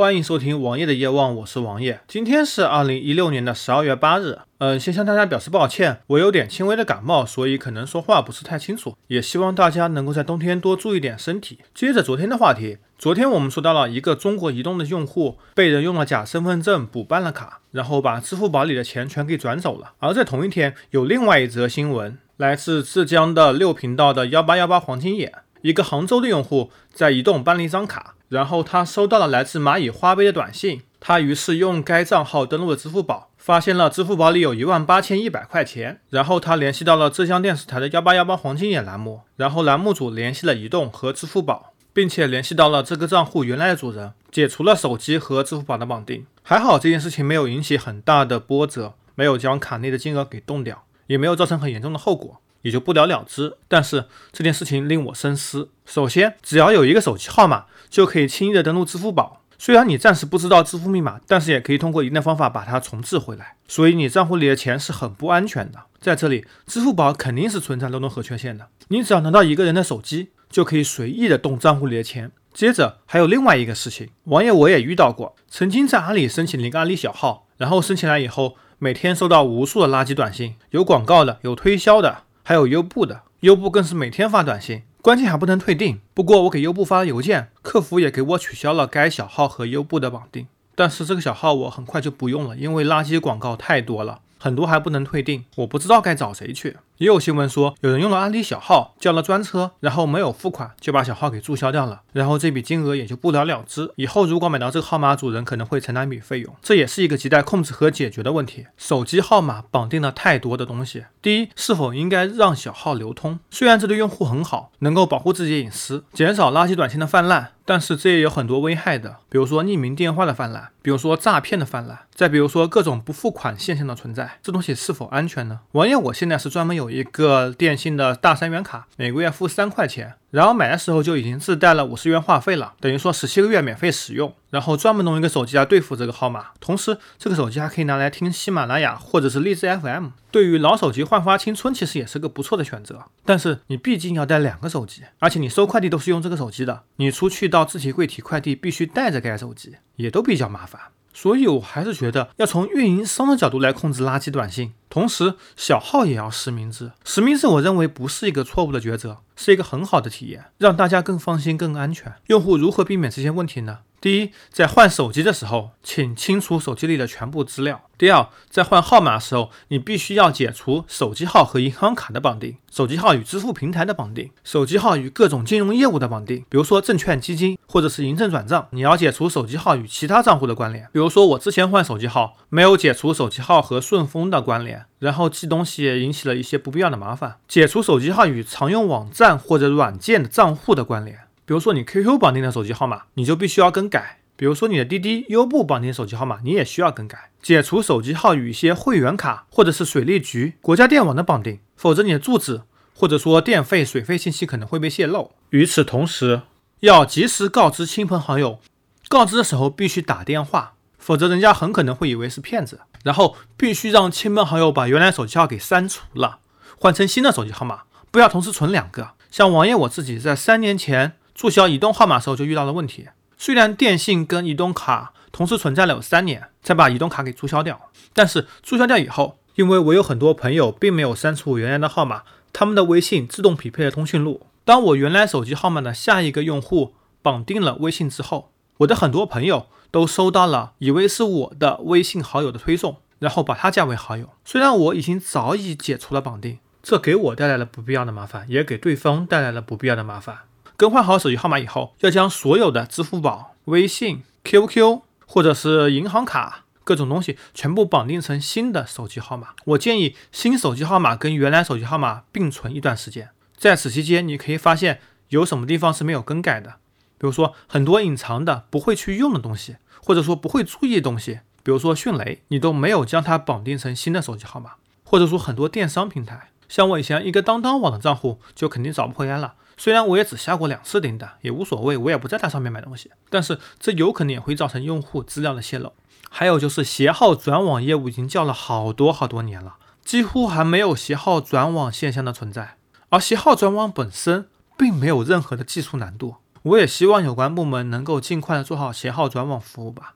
欢迎收听王爷的夜望，我是王爷。今天是二零一六年的十二月八日。嗯，先向大家表示抱歉，我有点轻微的感冒，所以可能说话不是太清楚。也希望大家能够在冬天多注意点身体。接着昨天的话题，昨天我们说到了一个中国移动的用户被人用了假身份证补办了卡，然后把支付宝里的钱全给转走了。而在同一天，有另外一则新闻，来自浙江的六频道的幺八幺八黄金眼，一个杭州的用户在移动办了一张卡。然后他收到了来自蚂蚁花呗的短信，他于是用该账号登录了支付宝，发现了支付宝里有一万八千一百块钱。然后他联系到了浙江电视台的幺八幺八黄金眼栏目，然后栏目组联系了移动和支付宝，并且联系到了这个账户原来的主人，解除了手机和支付宝的绑定。还好这件事情没有引起很大的波折，没有将卡内的金额给冻掉，也没有造成很严重的后果。也就不了了之。但是这件事情令我深思。首先，只要有一个手机号码，就可以轻易的登录支付宝。虽然你暂时不知道支付密码，但是也可以通过一定的方法把它重置回来。所以你账户里的钱是很不安全的。在这里，支付宝肯定是存在漏洞和缺陷的。你只要拿到一个人的手机，就可以随意的动账户里的钱。接着还有另外一个事情，网友我也遇到过，曾经在阿里申请了一个阿里小号，然后申请来以后，每天收到无数的垃圾短信，有广告的，有推销的。还有优步的，优步更是每天发短信，关键还不能退订。不过我给优步发了邮件，客服也给我取消了该小号和优步的绑定。但是这个小号我很快就不用了，因为垃圾广告太多了。很多还不能退订，我不知道该找谁去。也有新闻说，有人用了阿里小号叫了专车，然后没有付款就把小号给注销掉了，然后这笔金额也就不了了之。以后如果买到这个号码，主人可能会承担一笔费用，这也是一个亟待控制和解决的问题。手机号码绑定了太多的东西，第一，是否应该让小号流通？虽然这对用户很好，能够保护自己隐私，减少垃圾短信的泛滥。但是这也有很多危害的，比如说匿名电话的泛滥，比如说诈骗的泛滥，再比如说各种不付款现象的存在，这东西是否安全呢？网友，我现在是专门有一个电信的大三元卡，每个月付三块钱。然后买的时候就已经自带了五十元话费了，等于说十七个月免费使用。然后专门弄一个手机来对付这个号码，同时这个手机还可以拿来听喜马拉雅或者是荔枝 FM。对于老手机焕发青春，其实也是个不错的选择。但是你毕竟要带两个手机，而且你收快递都是用这个手机的，你出去到自提柜提快递必须带着该手机，也都比较麻烦。所以，我还是觉得要从运营商的角度来控制垃圾短信，同时小号也要实名制。实名制，我认为不是一个错误的抉择，是一个很好的体验，让大家更放心、更安全。用户如何避免这些问题呢？第一，在换手机的时候，请清除手机里的全部资料。第二，在换号码的时候，你必须要解除手机号和银行卡的绑定，手机号与支付平台的绑定，手机号与各种金融业务的绑定，比如说证券、基金或者是银证转账。你要解除手机号与其他账户的关联，比如说我之前换手机号没有解除手机号和顺丰的关联，然后寄东西也引起了一些不必要的麻烦。解除手机号与常用网站或者软件的账户的关联。比如说你 QQ 绑定的手机号码，你就必须要更改；比如说你的滴滴、优步绑定手机号码，你也需要更改。解除手机号与一些会员卡或者是水利局、国家电网的绑定，否则你的住址或者说电费、水费信息可能会被泄露。与此同时，要及时告知亲朋好友，告知的时候必须打电话，否则人家很可能会以为是骗子。然后必须让亲朋好友把原来手机号给删除了，换成新的手机号码，不要同时存两个。像王爷我自己在三年前。注销移动号码时候就遇到了问题，虽然电信跟移动卡同时存在了有三年才把移动卡给注销掉，但是注销掉以后，因为我有很多朋友并没有删除我原来的号码，他们的微信自动匹配了通讯录。当我原来手机号码的下一个用户绑定了微信之后，我的很多朋友都收到了以为是我的微信好友的推送，然后把他加为好友。虽然我已经早已解除了绑定，这给我带来了不必要的麻烦，也给对方带来了不必要的麻烦。更换好手机号码以后，要将所有的支付宝、微信、QQ 或者是银行卡各种东西全部绑定成新的手机号码。我建议新手机号码跟原来手机号码并存一段时间，在此期间，你可以发现有什么地方是没有更改的，比如说很多隐藏的不会去用的东西，或者说不会注意的东西，比如说迅雷，你都没有将它绑定成新的手机号码，或者说很多电商平台，像我以前一个当当网的账户就肯定找不回来了。虽然我也只下过两次订单，也无所谓，我也不在它上面买东西。但是这有可能也会造成用户资料的泄露。还有就是携号转网业务已经叫了好多好多年了，几乎还没有携号转网现象的存在。而携号转网本身并没有任何的技术难度，我也希望有关部门能够尽快的做好携号转网服务吧。